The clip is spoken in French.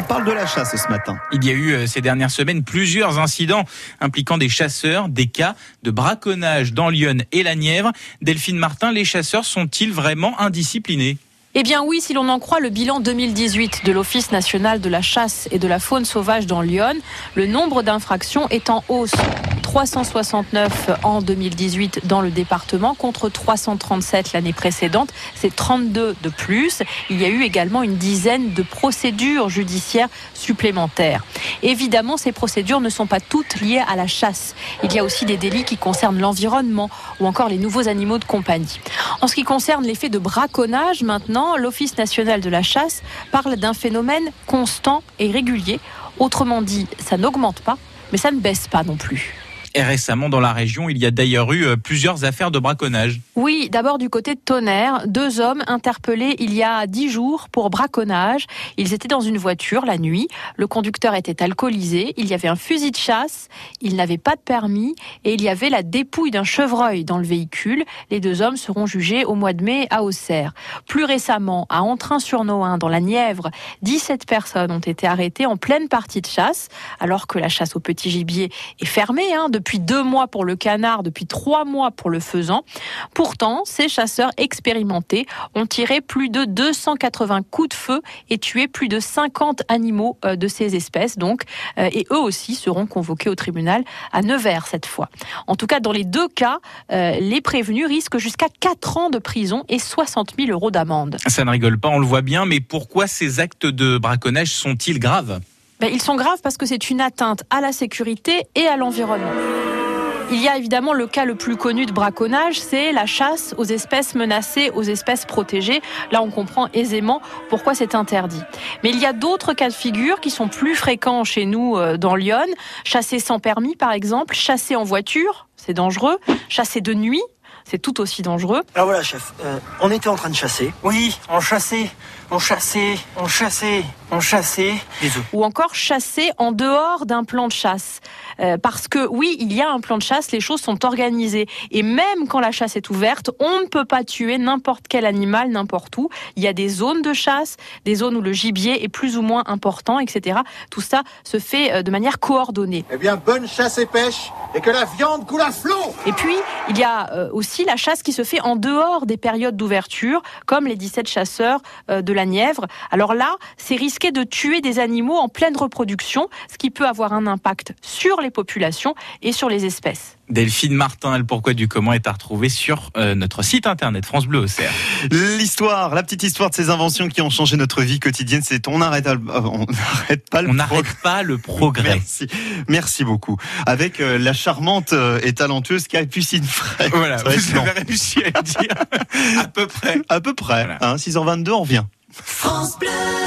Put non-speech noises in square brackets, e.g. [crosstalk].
on parle de la chasse ce matin. Il y a eu euh, ces dernières semaines plusieurs incidents impliquant des chasseurs, des cas de braconnage dans Lyon et la Nièvre. Delphine Martin, les chasseurs sont-ils vraiment indisciplinés? Eh bien oui, si l'on en croit le bilan 2018 de l'Office national de la chasse et de la faune sauvage dans Lyon, le nombre d'infractions est en hausse. 369 en 2018 dans le département contre 337 l'année précédente. C'est 32 de plus. Il y a eu également une dizaine de procédures judiciaires supplémentaires. Évidemment, ces procédures ne sont pas toutes liées à la chasse. Il y a aussi des délits qui concernent l'environnement ou encore les nouveaux animaux de compagnie. En ce qui concerne l'effet de braconnage, maintenant, l'Office national de la chasse parle d'un phénomène constant et régulier. Autrement dit, ça n'augmente pas, mais ça ne baisse pas non plus. Et récemment, dans la région, il y a d'ailleurs eu euh, plusieurs affaires de braconnage. Oui, d'abord du côté de Tonnerre, deux hommes interpellés il y a dix jours pour braconnage. Ils étaient dans une voiture la nuit. Le conducteur était alcoolisé. Il y avait un fusil de chasse. Il n'avait pas de permis et il y avait la dépouille d'un chevreuil dans le véhicule. Les deux hommes seront jugés au mois de mai à Auxerre. Plus récemment, à Entrain-sur-Nohain, dans la Nièvre, 17 personnes ont été arrêtées en pleine partie de chasse, alors que la chasse au petit gibier est fermée hein, depuis deux mois pour le canard, depuis trois mois pour le faisan. Pourtant, ces chasseurs expérimentés ont tiré plus de 280 coups de feu et tué plus de 50 animaux euh, de ces espèces, donc, euh, et eux aussi seront convoqués au tribunal à Nevers cette fois. En tout cas, dans les deux cas, euh, les prévenus risquent jusqu'à 4 ans de prison et 60 000 euros d'amende. Ça ne rigole pas, on le voit bien, mais pourquoi ces actes de braconnage sont-ils graves? Ben, ils sont graves parce que c'est une atteinte à la sécurité et à l'environnement. Il y a évidemment le cas le plus connu de braconnage, c'est la chasse aux espèces menacées, aux espèces protégées. Là, on comprend aisément pourquoi c'est interdit. Mais il y a d'autres cas de figure qui sont plus fréquents chez nous euh, dans Lyon. Chasser sans permis, par exemple, chasser en voiture, c'est dangereux. Chasser de nuit, c'est tout aussi dangereux. Alors voilà, chef, euh, on était en train de chasser. Oui, on chassait, on chassait, on chassait, on chassait. Ou encore chasser en dehors d'un plan de chasse. Euh, parce que oui, il y a un plan de chasse, les choses sont organisées. Et même quand la chasse est ouverte, on ne peut pas tuer n'importe quel animal n'importe où. Il y a des zones de chasse, des zones où le gibier est plus ou moins important, etc. Tout ça se fait euh, de manière coordonnée. Eh bien, bonne chasse et pêche et que la viande coule à flot Et puis, il y a euh, aussi la chasse qui se fait en dehors des périodes d'ouverture, comme les 17 chasseurs de la Nièvre. Alors là, c'est risqué de tuer des animaux en pleine reproduction, ce qui peut avoir un impact sur les populations et sur les espèces. Delphine Martin, le pourquoi du comment est à retrouver sur euh, notre site internet France Bleu Auxerre. L'histoire, la petite histoire de ces inventions qui ont changé notre vie quotidienne, c'est on n'arrête euh, on n'arrête pas le on n'arrête pas le progrès. Merci, merci beaucoup. Avec euh, la charmante et talentueuse Capucine Frey. Voilà, vous avez réussi à dire [laughs] à peu près. À peu près. Hein, 6h22, on revient. France Bleu.